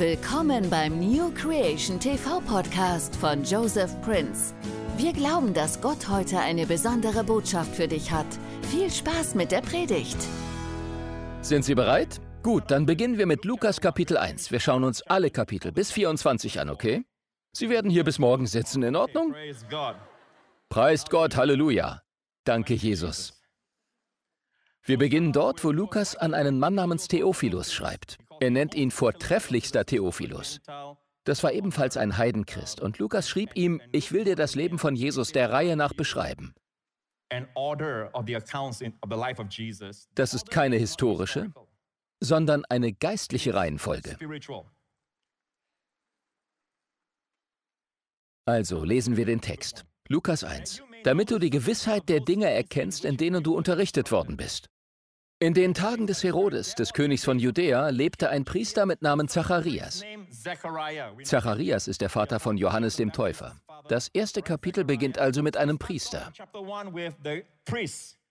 Willkommen beim New Creation TV Podcast von Joseph Prince. Wir glauben, dass Gott heute eine besondere Botschaft für dich hat. Viel Spaß mit der Predigt. Sind Sie bereit? Gut, dann beginnen wir mit Lukas Kapitel 1. Wir schauen uns alle Kapitel bis 24 an, okay? Sie werden hier bis morgen sitzen, in Ordnung? Preist Gott, Halleluja. Danke, Jesus. Wir beginnen dort, wo Lukas an einen Mann namens Theophilus schreibt. Er nennt ihn vortrefflichster Theophilus. Das war ebenfalls ein Heidenchrist und Lukas schrieb ihm, ich will dir das Leben von Jesus der Reihe nach beschreiben. Das ist keine historische, sondern eine geistliche Reihenfolge. Also lesen wir den Text. Lukas 1. Damit du die Gewissheit der Dinge erkennst, in denen du unterrichtet worden bist. In den Tagen des Herodes, des Königs von Judäa, lebte ein Priester mit Namen Zacharias. Zacharias ist der Vater von Johannes dem Täufer. Das erste Kapitel beginnt also mit einem Priester.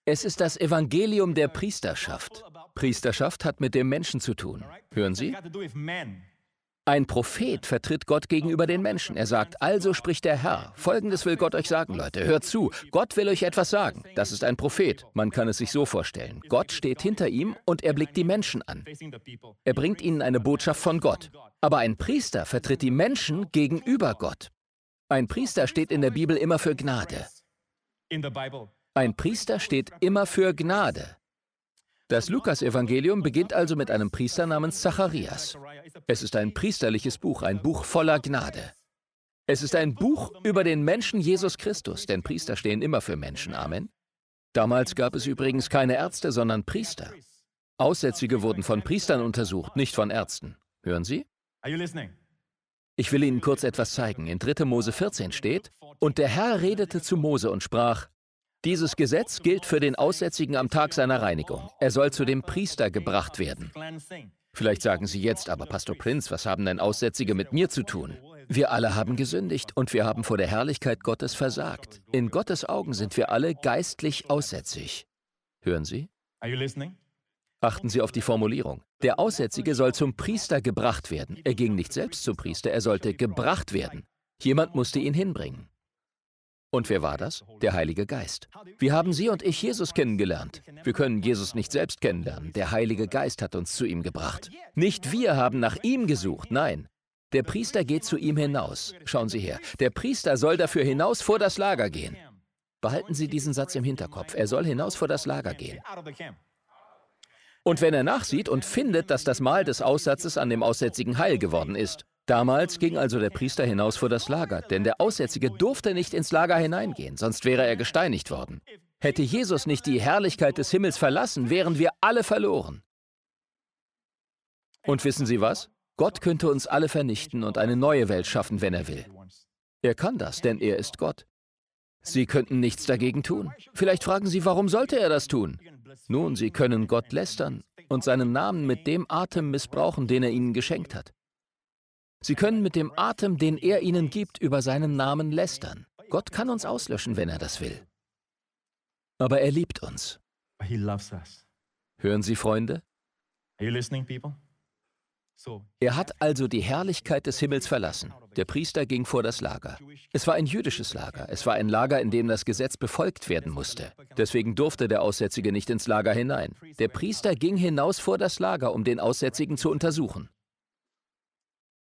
Es ist das Evangelium der Priesterschaft. Priesterschaft hat mit dem Menschen zu tun. Hören Sie? Ein Prophet vertritt Gott gegenüber den Menschen. Er sagt, also spricht der Herr. Folgendes will Gott euch sagen, Leute. Hört zu. Gott will euch etwas sagen. Das ist ein Prophet. Man kann es sich so vorstellen. Gott steht hinter ihm und er blickt die Menschen an. Er bringt ihnen eine Botschaft von Gott. Aber ein Priester vertritt die Menschen gegenüber Gott. Ein Priester steht in der Bibel immer für Gnade. Ein Priester steht immer für Gnade. Das Lukasevangelium beginnt also mit einem Priester namens Zacharias. Es ist ein priesterliches Buch, ein Buch voller Gnade. Es ist ein Buch über den Menschen Jesus Christus, denn Priester stehen immer für Menschen. Amen. Damals gab es übrigens keine Ärzte, sondern Priester. Aussätzige wurden von Priestern untersucht, nicht von Ärzten. Hören Sie? Ich will Ihnen kurz etwas zeigen. In 3. Mose 14 steht, und der Herr redete zu Mose und sprach, dieses Gesetz gilt für den Aussätzigen am Tag seiner Reinigung. Er soll zu dem Priester gebracht werden. Vielleicht sagen Sie jetzt, aber Pastor Prinz, was haben denn Aussätzige mit mir zu tun? Wir alle haben gesündigt und wir haben vor der Herrlichkeit Gottes versagt. In Gottes Augen sind wir alle geistlich aussätzig. Hören Sie? Achten Sie auf die Formulierung. Der Aussätzige soll zum Priester gebracht werden. Er ging nicht selbst zum Priester, er sollte gebracht werden. Jemand musste ihn hinbringen. Und wer war das? Der Heilige Geist. Wir haben Sie und ich Jesus kennengelernt. Wir können Jesus nicht selbst kennenlernen. Der Heilige Geist hat uns zu ihm gebracht. Nicht wir haben nach ihm gesucht, nein. Der Priester geht zu ihm hinaus. Schauen Sie her. Der Priester soll dafür hinaus vor das Lager gehen. Behalten Sie diesen Satz im Hinterkopf. Er soll hinaus vor das Lager gehen. Und wenn er nachsieht und findet, dass das Mal des Aussatzes an dem Aussätzigen heil geworden ist, Damals ging also der Priester hinaus vor das Lager, denn der Aussätzige durfte nicht ins Lager hineingehen, sonst wäre er gesteinigt worden. Hätte Jesus nicht die Herrlichkeit des Himmels verlassen, wären wir alle verloren. Und wissen Sie was? Gott könnte uns alle vernichten und eine neue Welt schaffen, wenn er will. Er kann das, denn er ist Gott. Sie könnten nichts dagegen tun. Vielleicht fragen Sie, warum sollte er das tun? Nun, Sie können Gott lästern und seinen Namen mit dem Atem missbrauchen, den er Ihnen geschenkt hat. Sie können mit dem Atem, den er ihnen gibt, über seinen Namen lästern. Gott kann uns auslöschen, wenn er das will. Aber er liebt uns. Hören Sie, Freunde? Er hat also die Herrlichkeit des Himmels verlassen. Der Priester ging vor das Lager. Es war ein jüdisches Lager. Es war ein Lager, in dem das Gesetz befolgt werden musste. Deswegen durfte der Aussätzige nicht ins Lager hinein. Der Priester ging hinaus vor das Lager, um den Aussätzigen zu untersuchen.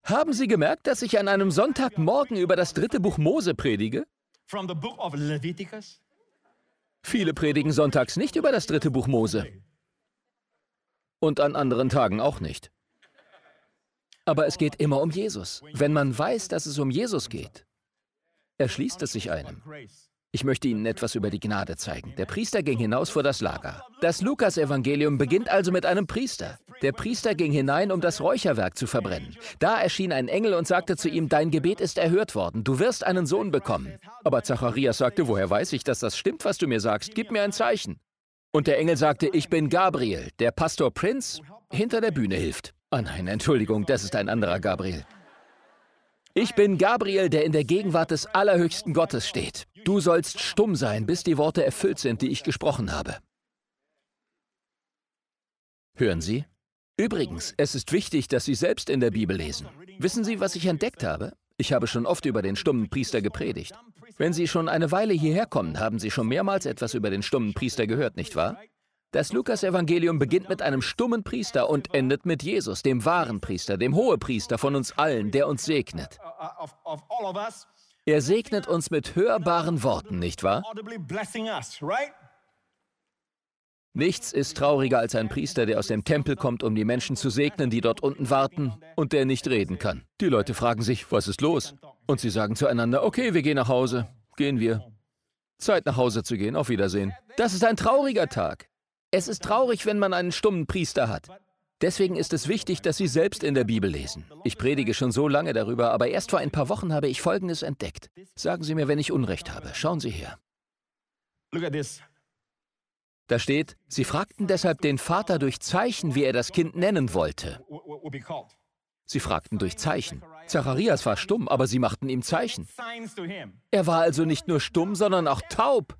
Haben Sie gemerkt, dass ich an einem Sonntagmorgen über das dritte Buch Mose predige? Viele predigen sonntags nicht über das dritte Buch Mose. Und an anderen Tagen auch nicht. Aber es geht immer um Jesus. Wenn man weiß, dass es um Jesus geht, erschließt es sich einem. Ich möchte Ihnen etwas über die Gnade zeigen. Der Priester ging hinaus vor das Lager. Das Lukas-Evangelium beginnt also mit einem Priester. Der Priester ging hinein, um das Räucherwerk zu verbrennen. Da erschien ein Engel und sagte zu ihm, dein Gebet ist erhört worden, du wirst einen Sohn bekommen. Aber Zacharias sagte, woher weiß ich, dass das stimmt, was du mir sagst? Gib mir ein Zeichen. Und der Engel sagte, ich bin Gabriel, der Pastor Prinz hinter der Bühne hilft. Oh nein, Entschuldigung, das ist ein anderer Gabriel. Ich bin Gabriel, der in der Gegenwart des allerhöchsten Gottes steht. Du sollst stumm sein, bis die Worte erfüllt sind, die ich gesprochen habe. Hören Sie? Übrigens, es ist wichtig, dass Sie selbst in der Bibel lesen. Wissen Sie, was ich entdeckt habe? Ich habe schon oft über den stummen Priester gepredigt. Wenn Sie schon eine Weile hierher kommen, haben Sie schon mehrmals etwas über den stummen Priester gehört, nicht wahr? Das Lukas-Evangelium beginnt mit einem stummen Priester und endet mit Jesus, dem wahren Priester, dem Hohepriester von uns allen, der uns segnet. Er segnet uns mit hörbaren Worten, nicht wahr? Nichts ist trauriger als ein Priester, der aus dem Tempel kommt, um die Menschen zu segnen, die dort unten warten und der nicht reden kann. Die Leute fragen sich, was ist los? Und sie sagen zueinander, okay, wir gehen nach Hause. Gehen wir. Zeit nach Hause zu gehen, auf Wiedersehen. Das ist ein trauriger Tag. Es ist traurig, wenn man einen stummen Priester hat. Deswegen ist es wichtig, dass Sie selbst in der Bibel lesen. Ich predige schon so lange darüber, aber erst vor ein paar Wochen habe ich Folgendes entdeckt. Sagen Sie mir, wenn ich Unrecht habe. Schauen Sie her. Da steht, sie fragten deshalb den Vater durch Zeichen, wie er das Kind nennen wollte. Sie fragten durch Zeichen. Zacharias war stumm, aber sie machten ihm Zeichen. Er war also nicht nur stumm, sondern auch taub.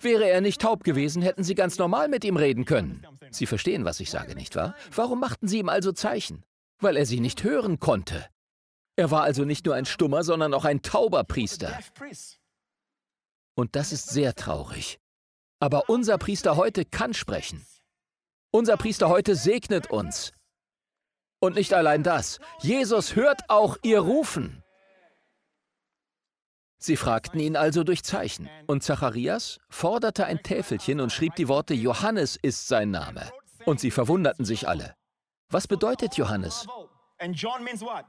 Wäre er nicht taub gewesen, hätten sie ganz normal mit ihm reden können. Sie verstehen, was ich sage, nicht wahr? Warum machten sie ihm also Zeichen? Weil er sie nicht hören konnte. Er war also nicht nur ein stummer, sondern auch ein tauber Priester. Und das ist sehr traurig. Aber unser Priester heute kann sprechen. Unser Priester heute segnet uns. Und nicht allein das, Jesus hört auch ihr Rufen. Sie fragten ihn also durch Zeichen. Und Zacharias forderte ein Täfelchen und schrieb die Worte Johannes ist sein Name. Und sie verwunderten sich alle. Was bedeutet Johannes?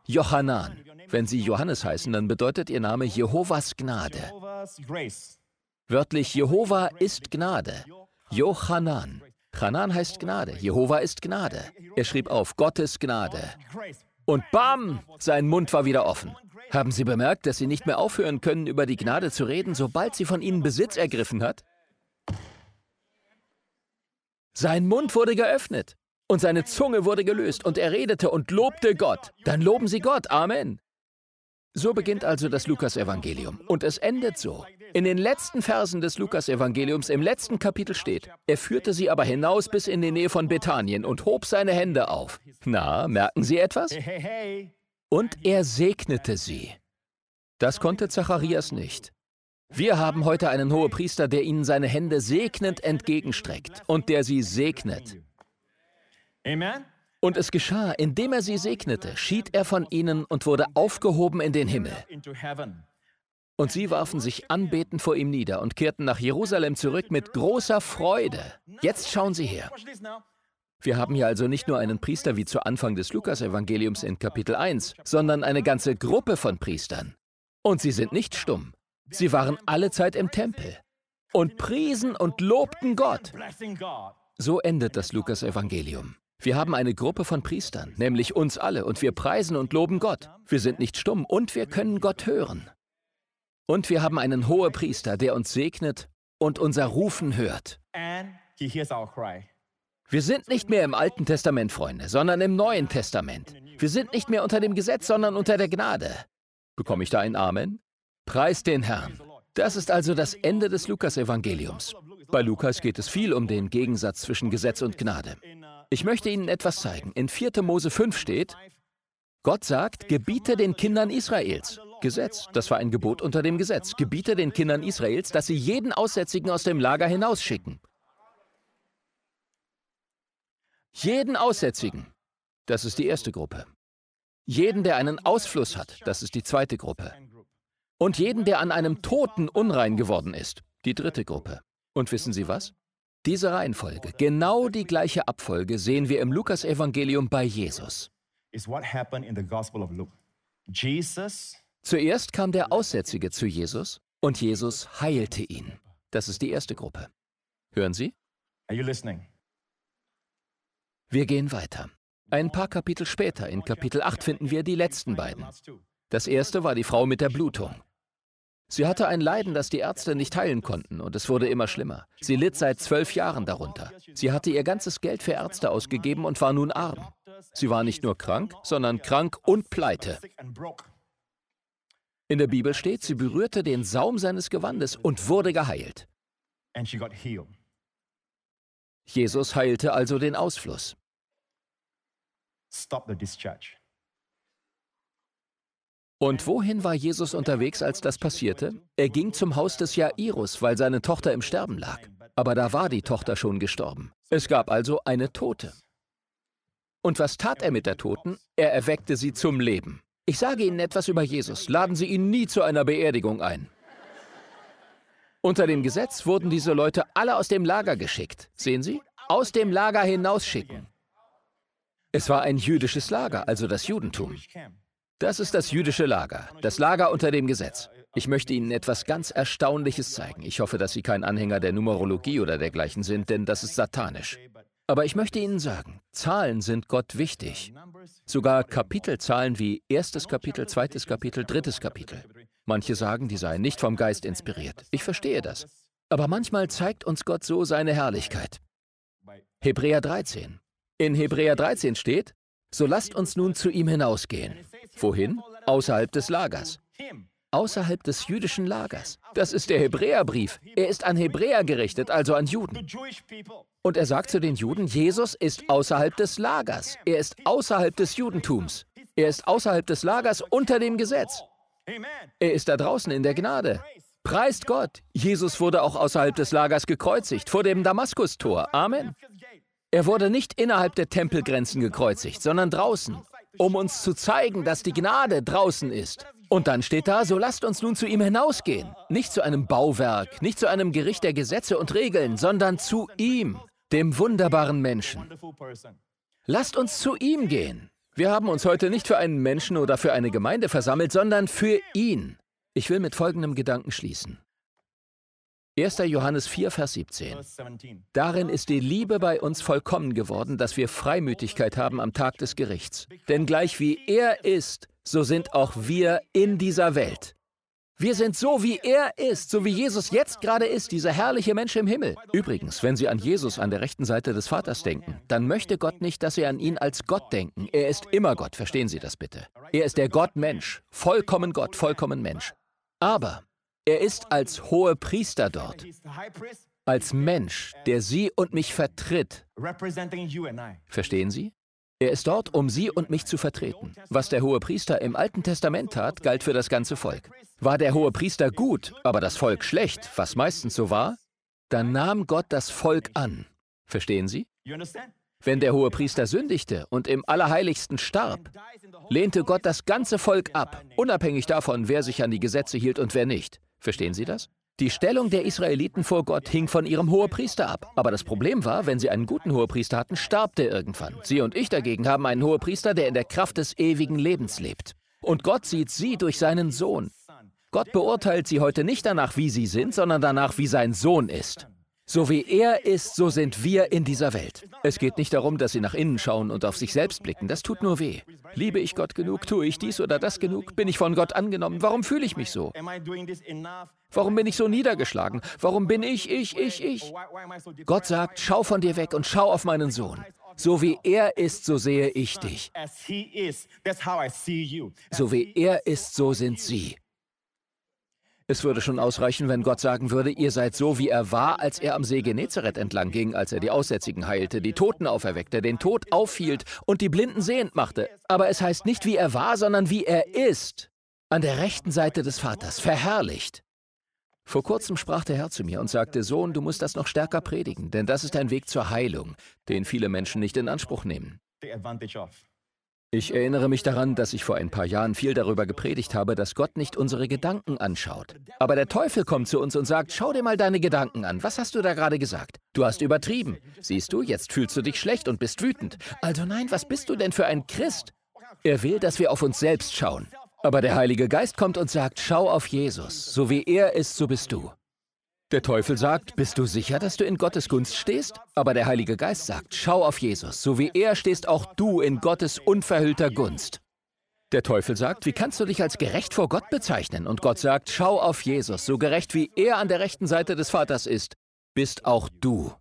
Johanan. Wenn sie Johannes heißen, dann bedeutet ihr Name Jehovas Gnade. Wörtlich Jehova ist Gnade. Johanan. Hanan heißt Gnade. Jehova ist Gnade. Er schrieb auf Gottes Gnade. Und bam, sein Mund war wieder offen. Haben Sie bemerkt, dass Sie nicht mehr aufhören können, über die Gnade zu reden, sobald sie von Ihnen Besitz ergriffen hat? Sein Mund wurde geöffnet und seine Zunge wurde gelöst und er redete und lobte Gott. Dann loben Sie Gott. Amen. So beginnt also das Lukas-Evangelium. Und es endet so. In den letzten Versen des Lukas-Evangeliums im letzten Kapitel steht, er führte sie aber hinaus bis in die Nähe von Bethanien und hob seine Hände auf. Na, merken Sie etwas? Und er segnete sie. Das konnte Zacharias nicht. Wir haben heute einen Hohepriester, der ihnen seine Hände segnend entgegenstreckt und der sie segnet. Amen. Und es geschah, indem er sie segnete, schied er von ihnen und wurde aufgehoben in den Himmel. Und sie warfen sich anbetend vor ihm nieder und kehrten nach Jerusalem zurück mit großer Freude. Jetzt schauen Sie her. Wir haben hier also nicht nur einen Priester wie zu Anfang des Lukasevangeliums in Kapitel 1, sondern eine ganze Gruppe von Priestern. Und sie sind nicht stumm. Sie waren alle Zeit im Tempel und priesen und lobten Gott. So endet das Lukasevangelium. Wir haben eine Gruppe von Priestern, nämlich uns alle, und wir preisen und loben Gott. Wir sind nicht stumm und wir können Gott hören. Und wir haben einen hohen Priester, der uns segnet und unser Rufen hört. Wir sind nicht mehr im Alten Testament, Freunde, sondern im Neuen Testament. Wir sind nicht mehr unter dem Gesetz, sondern unter der Gnade. Bekomme ich da ein Amen? Preis den Herrn. Das ist also das Ende des Lukas-Evangeliums. Bei Lukas geht es viel um den Gegensatz zwischen Gesetz und Gnade. Ich möchte Ihnen etwas zeigen. In 4. Mose 5 steht, Gott sagt, gebiete den Kindern Israels. Gesetz, das war ein Gebot unter dem Gesetz. Gebiete den Kindern Israels, dass sie jeden Aussätzigen aus dem Lager hinausschicken. Jeden Aussätzigen. Das ist die erste Gruppe. Jeden, der einen Ausfluss hat. Das ist die zweite Gruppe. Und jeden, der an einem Toten unrein geworden ist. Die dritte Gruppe. Und wissen Sie was? Diese Reihenfolge, genau die gleiche Abfolge sehen wir im Lukasevangelium bei Jesus. Zuerst kam der Aussätzige zu Jesus und Jesus heilte ihn. Das ist die erste Gruppe. Hören Sie? Wir gehen weiter. Ein paar Kapitel später, in Kapitel 8, finden wir die letzten beiden. Das erste war die Frau mit der Blutung. Sie hatte ein Leiden, das die Ärzte nicht heilen konnten, und es wurde immer schlimmer. Sie litt seit zwölf Jahren darunter. Sie hatte ihr ganzes Geld für Ärzte ausgegeben und war nun arm. Sie war nicht nur krank, sondern krank und pleite. In der Bibel steht, sie berührte den Saum seines Gewandes und wurde geheilt. Jesus heilte also den Ausfluss. Und wohin war Jesus unterwegs, als das passierte? Er ging zum Haus des Jairus, weil seine Tochter im Sterben lag. Aber da war die Tochter schon gestorben. Es gab also eine Tote. Und was tat er mit der Toten? Er erweckte sie zum Leben. Ich sage Ihnen etwas über Jesus. Laden Sie ihn nie zu einer Beerdigung ein. Unter dem Gesetz wurden diese Leute alle aus dem Lager geschickt. Sehen Sie? Aus dem Lager hinausschicken. Es war ein jüdisches Lager, also das Judentum. Das ist das jüdische Lager, das Lager unter dem Gesetz. Ich möchte Ihnen etwas ganz Erstaunliches zeigen. Ich hoffe, dass Sie kein Anhänger der Numerologie oder dergleichen sind, denn das ist satanisch. Aber ich möchte Ihnen sagen, Zahlen sind Gott wichtig. Sogar Kapitelzahlen wie erstes Kapitel, zweites Kapitel, drittes Kapitel. Manche sagen, die seien nicht vom Geist inspiriert. Ich verstehe das. Aber manchmal zeigt uns Gott so seine Herrlichkeit. Hebräer 13. In Hebräer 13 steht, so lasst uns nun zu ihm hinausgehen. Wohin? Außerhalb des Lagers außerhalb des jüdischen Lagers. Das ist der Hebräerbrief. Er ist an Hebräer gerichtet, also an Juden. Und er sagt zu den Juden, Jesus ist außerhalb des Lagers. Er ist außerhalb des Judentums. Er ist außerhalb des Lagers unter dem Gesetz. Er ist da draußen in der Gnade. Preist Gott. Jesus wurde auch außerhalb des Lagers gekreuzigt, vor dem Damaskustor. Amen. Er wurde nicht innerhalb der Tempelgrenzen gekreuzigt, sondern draußen, um uns zu zeigen, dass die Gnade draußen ist. Und dann steht da, so lasst uns nun zu ihm hinausgehen. Nicht zu einem Bauwerk, nicht zu einem Gericht der Gesetze und Regeln, sondern zu ihm, dem wunderbaren Menschen. Lasst uns zu ihm gehen. Wir haben uns heute nicht für einen Menschen oder für eine Gemeinde versammelt, sondern für ihn. Ich will mit folgendem Gedanken schließen. 1. Johannes 4, Vers 17. Darin ist die Liebe bei uns vollkommen geworden, dass wir Freimütigkeit haben am Tag des Gerichts. Denn gleich wie er ist, so sind auch wir in dieser Welt. Wir sind so, wie er ist, so wie Jesus jetzt gerade ist, dieser herrliche Mensch im Himmel. Übrigens, wenn Sie an Jesus an der rechten Seite des Vaters denken, dann möchte Gott nicht, dass Sie an ihn als Gott denken. Er ist immer Gott, verstehen Sie das bitte. Er ist der Gott-Mensch, vollkommen Gott, vollkommen Mensch. Aber er ist als hohe Priester dort, als Mensch, der Sie und mich vertritt. Verstehen Sie? Er ist dort, um Sie und mich zu vertreten. Was der hohe Priester im Alten Testament tat, galt für das ganze Volk. War der hohe Priester gut, aber das Volk schlecht, was meistens so war, dann nahm Gott das Volk an. Verstehen Sie? Wenn der hohe Priester sündigte und im Allerheiligsten starb, lehnte Gott das ganze Volk ab, unabhängig davon, wer sich an die Gesetze hielt und wer nicht. Verstehen Sie das? Die Stellung der Israeliten vor Gott hing von ihrem Hohepriester ab. Aber das Problem war, wenn sie einen guten Hohepriester hatten, starb der irgendwann. Sie und ich dagegen haben einen Hohepriester, der in der Kraft des ewigen Lebens lebt. Und Gott sieht sie durch seinen Sohn. Gott beurteilt sie heute nicht danach, wie sie sind, sondern danach, wie sein Sohn ist. So wie er ist, so sind wir in dieser Welt. Es geht nicht darum, dass sie nach innen schauen und auf sich selbst blicken. Das tut nur weh. Liebe ich Gott genug? Tue ich dies oder das genug? Bin ich von Gott angenommen? Warum fühle ich mich so? Warum bin ich so niedergeschlagen? Warum bin ich, ich, ich, ich? Gott sagt, schau von dir weg und schau auf meinen Sohn. So wie er ist, so sehe ich dich. So wie er ist, so sind sie. Es würde schon ausreichen, wenn Gott sagen würde, ihr seid so, wie er war, als er am See Genezareth entlang ging, als er die Aussätzigen heilte, die Toten auferweckte, den Tod aufhielt und die Blinden sehend machte. Aber es heißt nicht, wie er war, sondern wie er ist. An der rechten Seite des Vaters, verherrlicht. Vor kurzem sprach der Herr zu mir und sagte, Sohn, du musst das noch stärker predigen, denn das ist ein Weg zur Heilung, den viele Menschen nicht in Anspruch nehmen. Ich erinnere mich daran, dass ich vor ein paar Jahren viel darüber gepredigt habe, dass Gott nicht unsere Gedanken anschaut. Aber der Teufel kommt zu uns und sagt, schau dir mal deine Gedanken an. Was hast du da gerade gesagt? Du hast übertrieben. Siehst du, jetzt fühlst du dich schlecht und bist wütend. Also nein, was bist du denn für ein Christ? Er will, dass wir auf uns selbst schauen. Aber der Heilige Geist kommt und sagt, schau auf Jesus. So wie er ist, so bist du. Der Teufel sagt, bist du sicher, dass du in Gottes Gunst stehst? Aber der Heilige Geist sagt, schau auf Jesus, so wie er stehst auch du in Gottes unverhüllter Gunst. Der Teufel sagt, wie kannst du dich als gerecht vor Gott bezeichnen? Und Gott sagt, schau auf Jesus, so gerecht wie er an der rechten Seite des Vaters ist, bist auch du.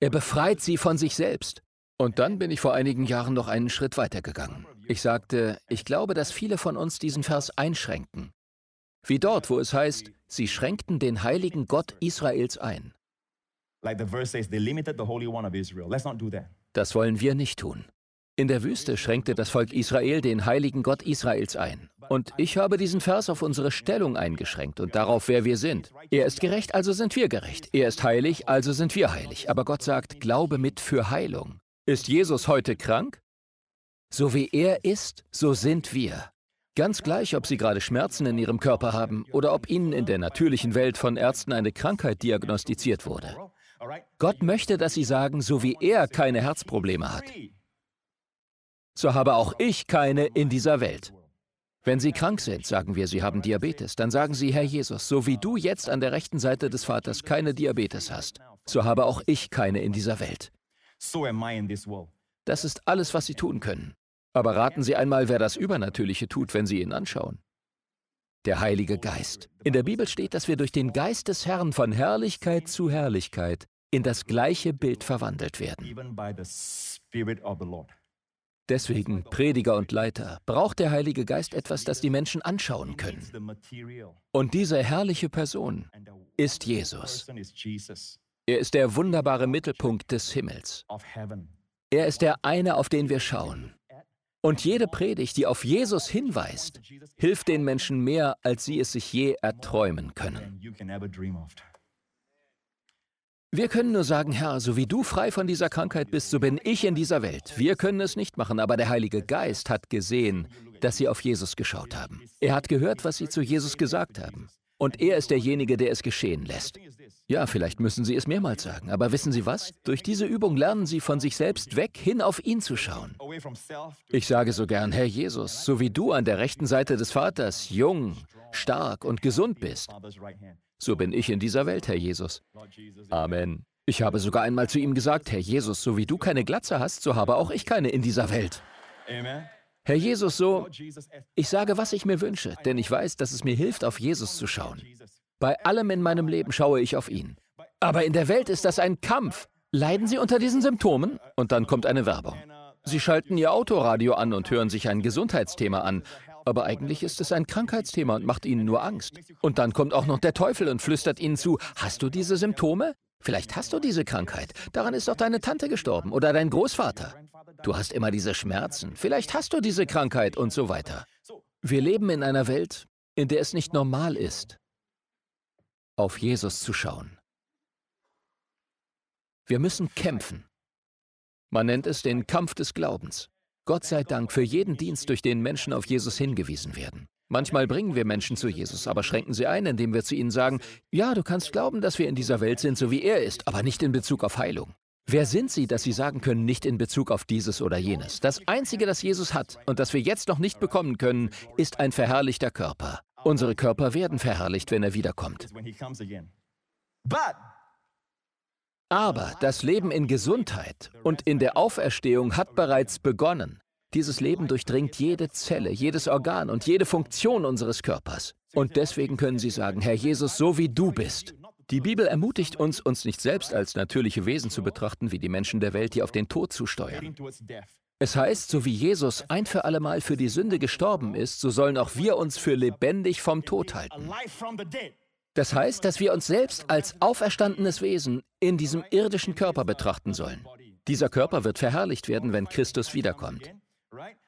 Er befreit sie von sich selbst. Und dann bin ich vor einigen Jahren noch einen Schritt weitergegangen. Ich sagte, ich glaube, dass viele von uns diesen Vers einschränken. Wie dort, wo es heißt, sie schränkten den heiligen Gott Israels ein. Das wollen wir nicht tun. In der Wüste schränkte das Volk Israel den heiligen Gott Israels ein. Und ich habe diesen Vers auf unsere Stellung eingeschränkt und darauf, wer wir sind. Er ist gerecht, also sind wir gerecht. Er ist heilig, also sind wir heilig. Aber Gott sagt, glaube mit für Heilung. Ist Jesus heute krank? So wie er ist, so sind wir. Ganz gleich, ob Sie gerade Schmerzen in Ihrem Körper haben oder ob Ihnen in der natürlichen Welt von Ärzten eine Krankheit diagnostiziert wurde. Gott möchte, dass Sie sagen, so wie er keine Herzprobleme hat, so habe auch ich keine in dieser Welt. Wenn Sie krank sind, sagen wir, Sie haben Diabetes, dann sagen Sie, Herr Jesus, so wie du jetzt an der rechten Seite des Vaters keine Diabetes hast, so habe auch ich keine in dieser Welt. Das ist alles, was Sie tun können. Aber raten Sie einmal, wer das Übernatürliche tut, wenn Sie ihn anschauen. Der Heilige Geist. In der Bibel steht, dass wir durch den Geist des Herrn von Herrlichkeit zu Herrlichkeit in das gleiche Bild verwandelt werden. Deswegen, Prediger und Leiter, braucht der Heilige Geist etwas, das die Menschen anschauen können. Und diese herrliche Person ist Jesus. Er ist der wunderbare Mittelpunkt des Himmels. Er ist der eine, auf den wir schauen. Und jede Predigt, die auf Jesus hinweist, hilft den Menschen mehr, als sie es sich je erträumen können. Wir können nur sagen, Herr, so wie du frei von dieser Krankheit bist, so bin ich in dieser Welt. Wir können es nicht machen, aber der Heilige Geist hat gesehen, dass sie auf Jesus geschaut haben. Er hat gehört, was sie zu Jesus gesagt haben. Und er ist derjenige, der es geschehen lässt. Ja, vielleicht müssen Sie es mehrmals sagen, aber wissen Sie was? Durch diese Übung lernen Sie von sich selbst weg, hin auf ihn zu schauen. Ich sage so gern, Herr Jesus, so wie du an der rechten Seite des Vaters jung, stark und gesund bist, so bin ich in dieser Welt, Herr Jesus. Amen. Ich habe sogar einmal zu ihm gesagt, Herr Jesus, so wie du keine Glatze hast, so habe auch ich keine in dieser Welt. Herr Jesus, so, ich sage, was ich mir wünsche, denn ich weiß, dass es mir hilft, auf Jesus zu schauen. Bei allem in meinem Leben schaue ich auf ihn. Aber in der Welt ist das ein Kampf. Leiden Sie unter diesen Symptomen? Und dann kommt eine Werbung. Sie schalten Ihr Autoradio an und hören sich ein Gesundheitsthema an. Aber eigentlich ist es ein Krankheitsthema und macht Ihnen nur Angst. Und dann kommt auch noch der Teufel und flüstert Ihnen zu, hast du diese Symptome? Vielleicht hast du diese Krankheit. Daran ist doch deine Tante gestorben oder dein Großvater. Du hast immer diese Schmerzen. Vielleicht hast du diese Krankheit und so weiter. Wir leben in einer Welt, in der es nicht normal ist, auf Jesus zu schauen. Wir müssen kämpfen. Man nennt es den Kampf des Glaubens. Gott sei Dank für jeden Dienst, durch den Menschen auf Jesus hingewiesen werden. Manchmal bringen wir Menschen zu Jesus, aber schränken sie ein, indem wir zu ihnen sagen, ja, du kannst glauben, dass wir in dieser Welt sind, so wie er ist, aber nicht in Bezug auf Heilung. Wer sind Sie, dass Sie sagen können, nicht in Bezug auf dieses oder jenes? Das Einzige, das Jesus hat und das wir jetzt noch nicht bekommen können, ist ein verherrlichter Körper. Unsere Körper werden verherrlicht, wenn er wiederkommt. Aber das Leben in Gesundheit und in der Auferstehung hat bereits begonnen. Dieses Leben durchdringt jede Zelle, jedes Organ und jede Funktion unseres Körpers. Und deswegen können Sie sagen, Herr Jesus, so wie du bist. Die Bibel ermutigt uns, uns nicht selbst als natürliche Wesen zu betrachten, wie die Menschen der Welt, die auf den Tod zusteuern. Es heißt, so wie Jesus ein für allemal für die Sünde gestorben ist, so sollen auch wir uns für lebendig vom Tod halten. Das heißt, dass wir uns selbst als auferstandenes Wesen in diesem irdischen Körper betrachten sollen. Dieser Körper wird verherrlicht werden, wenn Christus wiederkommt.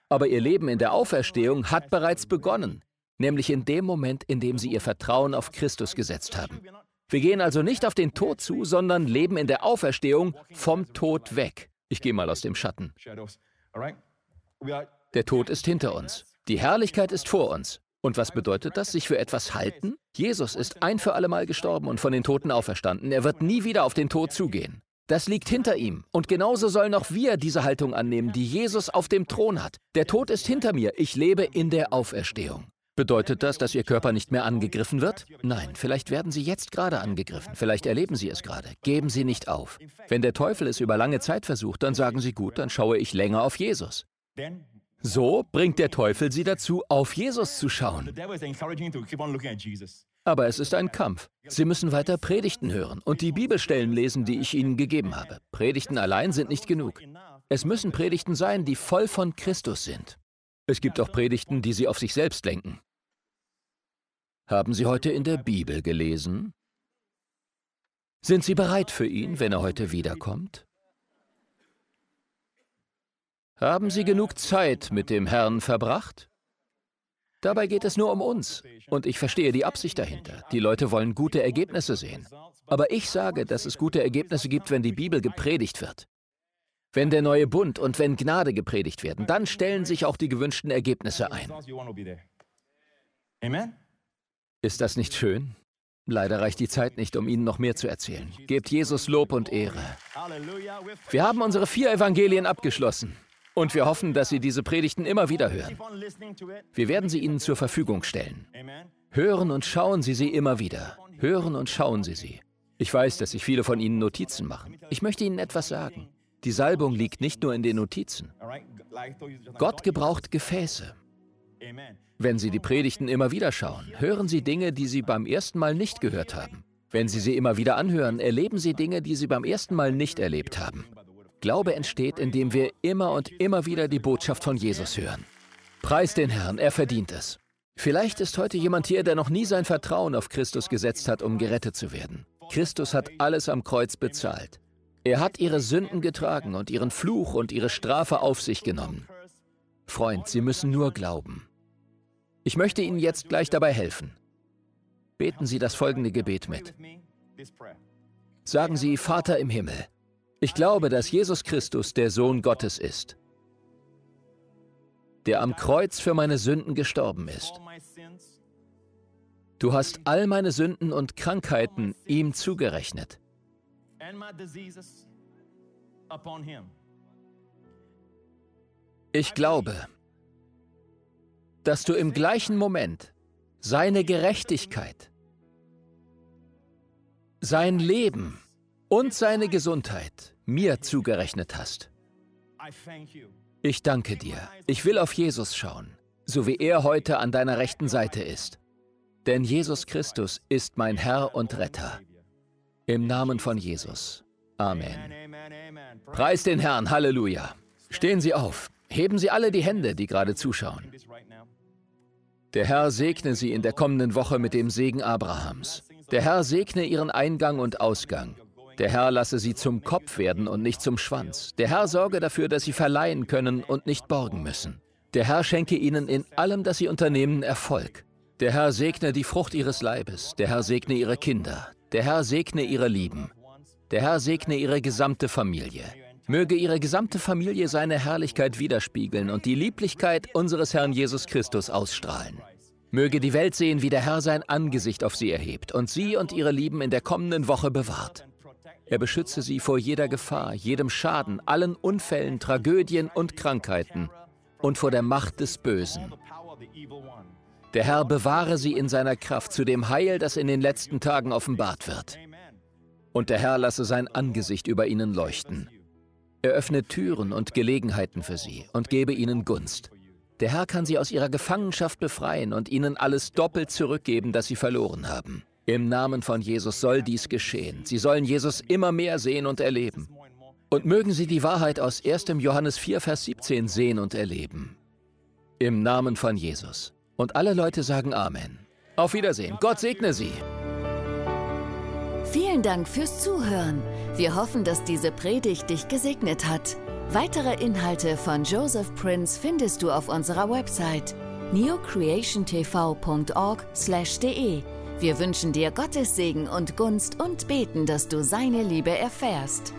Aber ihr Leben in der Auferstehung hat bereits begonnen, nämlich in dem Moment, in dem sie ihr Vertrauen auf Christus gesetzt haben. Wir gehen also nicht auf den Tod zu, sondern leben in der Auferstehung vom Tod weg. Ich gehe mal aus dem Schatten. Der Tod ist hinter uns. Die Herrlichkeit ist vor uns. Und was bedeutet das? Sich für etwas halten? Jesus ist ein für allemal gestorben und von den Toten auferstanden. Er wird nie wieder auf den Tod zugehen. Das liegt hinter ihm. Und genauso sollen auch wir diese Haltung annehmen, die Jesus auf dem Thron hat. Der Tod ist hinter mir. Ich lebe in der Auferstehung. Bedeutet das, dass Ihr Körper nicht mehr angegriffen wird? Nein, vielleicht werden Sie jetzt gerade angegriffen. Vielleicht erleben Sie es gerade. Geben Sie nicht auf. Wenn der Teufel es über lange Zeit versucht, dann sagen Sie gut, dann schaue ich länger auf Jesus. So bringt der Teufel Sie dazu, auf Jesus zu schauen. Aber es ist ein Kampf. Sie müssen weiter Predigten hören und die Bibelstellen lesen, die ich Ihnen gegeben habe. Predigten allein sind nicht genug. Es müssen Predigten sein, die voll von Christus sind. Es gibt auch Predigten, die Sie auf sich selbst lenken. Haben Sie heute in der Bibel gelesen? Sind Sie bereit für ihn, wenn er heute wiederkommt? Haben Sie genug Zeit mit dem Herrn verbracht? Dabei geht es nur um uns. Und ich verstehe die Absicht dahinter. Die Leute wollen gute Ergebnisse sehen. Aber ich sage, dass es gute Ergebnisse gibt, wenn die Bibel gepredigt wird. Wenn der neue Bund und wenn Gnade gepredigt werden, dann stellen sich auch die gewünschten Ergebnisse ein. Ist das nicht schön? Leider reicht die Zeit nicht, um Ihnen noch mehr zu erzählen. Gebt Jesus Lob und Ehre. Wir haben unsere vier Evangelien abgeschlossen. Und wir hoffen, dass Sie diese Predigten immer wieder hören. Wir werden sie Ihnen zur Verfügung stellen. Hören und schauen Sie sie immer wieder. Hören und schauen Sie sie. Ich weiß, dass sich viele von Ihnen Notizen machen. Ich möchte Ihnen etwas sagen. Die Salbung liegt nicht nur in den Notizen. Gott gebraucht Gefäße. Wenn Sie die Predigten immer wieder schauen, hören Sie Dinge, die Sie beim ersten Mal nicht gehört haben. Wenn Sie sie immer wieder anhören, erleben Sie Dinge, die Sie beim ersten Mal nicht erlebt haben. Glaube entsteht, indem wir immer und immer wieder die Botschaft von Jesus hören. Preis den Herrn, er verdient es. Vielleicht ist heute jemand hier, der noch nie sein Vertrauen auf Christus gesetzt hat, um gerettet zu werden. Christus hat alles am Kreuz bezahlt. Er hat ihre Sünden getragen und ihren Fluch und ihre Strafe auf sich genommen. Freund, Sie müssen nur glauben. Ich möchte Ihnen jetzt gleich dabei helfen. Beten Sie das folgende Gebet mit. Sagen Sie, Vater im Himmel, ich glaube, dass Jesus Christus der Sohn Gottes ist, der am Kreuz für meine Sünden gestorben ist. Du hast all meine Sünden und Krankheiten ihm zugerechnet. Ich glaube, dass du im gleichen Moment seine Gerechtigkeit, sein Leben und seine Gesundheit mir zugerechnet hast. Ich danke dir. Ich will auf Jesus schauen, so wie er heute an deiner rechten Seite ist. Denn Jesus Christus ist mein Herr und Retter. Im Namen von Jesus. Amen. Preis den Herrn, Halleluja. Stehen Sie auf. Heben Sie alle die Hände, die gerade zuschauen. Der Herr segne Sie in der kommenden Woche mit dem Segen Abrahams. Der Herr segne Ihren Eingang und Ausgang. Der Herr lasse sie zum Kopf werden und nicht zum Schwanz. Der Herr sorge dafür, dass sie verleihen können und nicht borgen müssen. Der Herr schenke ihnen in allem, das sie unternehmen, Erfolg. Der Herr segne die Frucht ihres Leibes. Der Herr segne ihre Kinder. Der Herr segne ihre Lieben. Der Herr segne ihre gesamte Familie. Möge ihre gesamte Familie seine Herrlichkeit widerspiegeln und die Lieblichkeit unseres Herrn Jesus Christus ausstrahlen. Möge die Welt sehen, wie der Herr sein Angesicht auf sie erhebt und sie und ihre Lieben in der kommenden Woche bewahrt. Er beschütze sie vor jeder Gefahr, jedem Schaden, allen Unfällen, Tragödien und Krankheiten und vor der Macht des Bösen. Der Herr bewahre sie in seiner Kraft zu dem Heil, das in den letzten Tagen offenbart wird. Und der Herr lasse sein Angesicht über ihnen leuchten. Er öffne Türen und Gelegenheiten für sie und gebe ihnen Gunst. Der Herr kann sie aus ihrer Gefangenschaft befreien und ihnen alles doppelt zurückgeben, das sie verloren haben. Im Namen von Jesus soll dies geschehen. Sie sollen Jesus immer mehr sehen und erleben. Und mögen sie die Wahrheit aus 1. Johannes 4, Vers 17 sehen und erleben. Im Namen von Jesus. Und alle Leute sagen Amen. Auf Wiedersehen. Gott segne Sie. Vielen Dank fürs Zuhören. Wir hoffen, dass diese Predigt dich gesegnet hat. Weitere Inhalte von Joseph Prince findest du auf unserer Website neocreationtv.org/de wir wünschen dir Gottes Segen und Gunst und beten, dass du seine Liebe erfährst.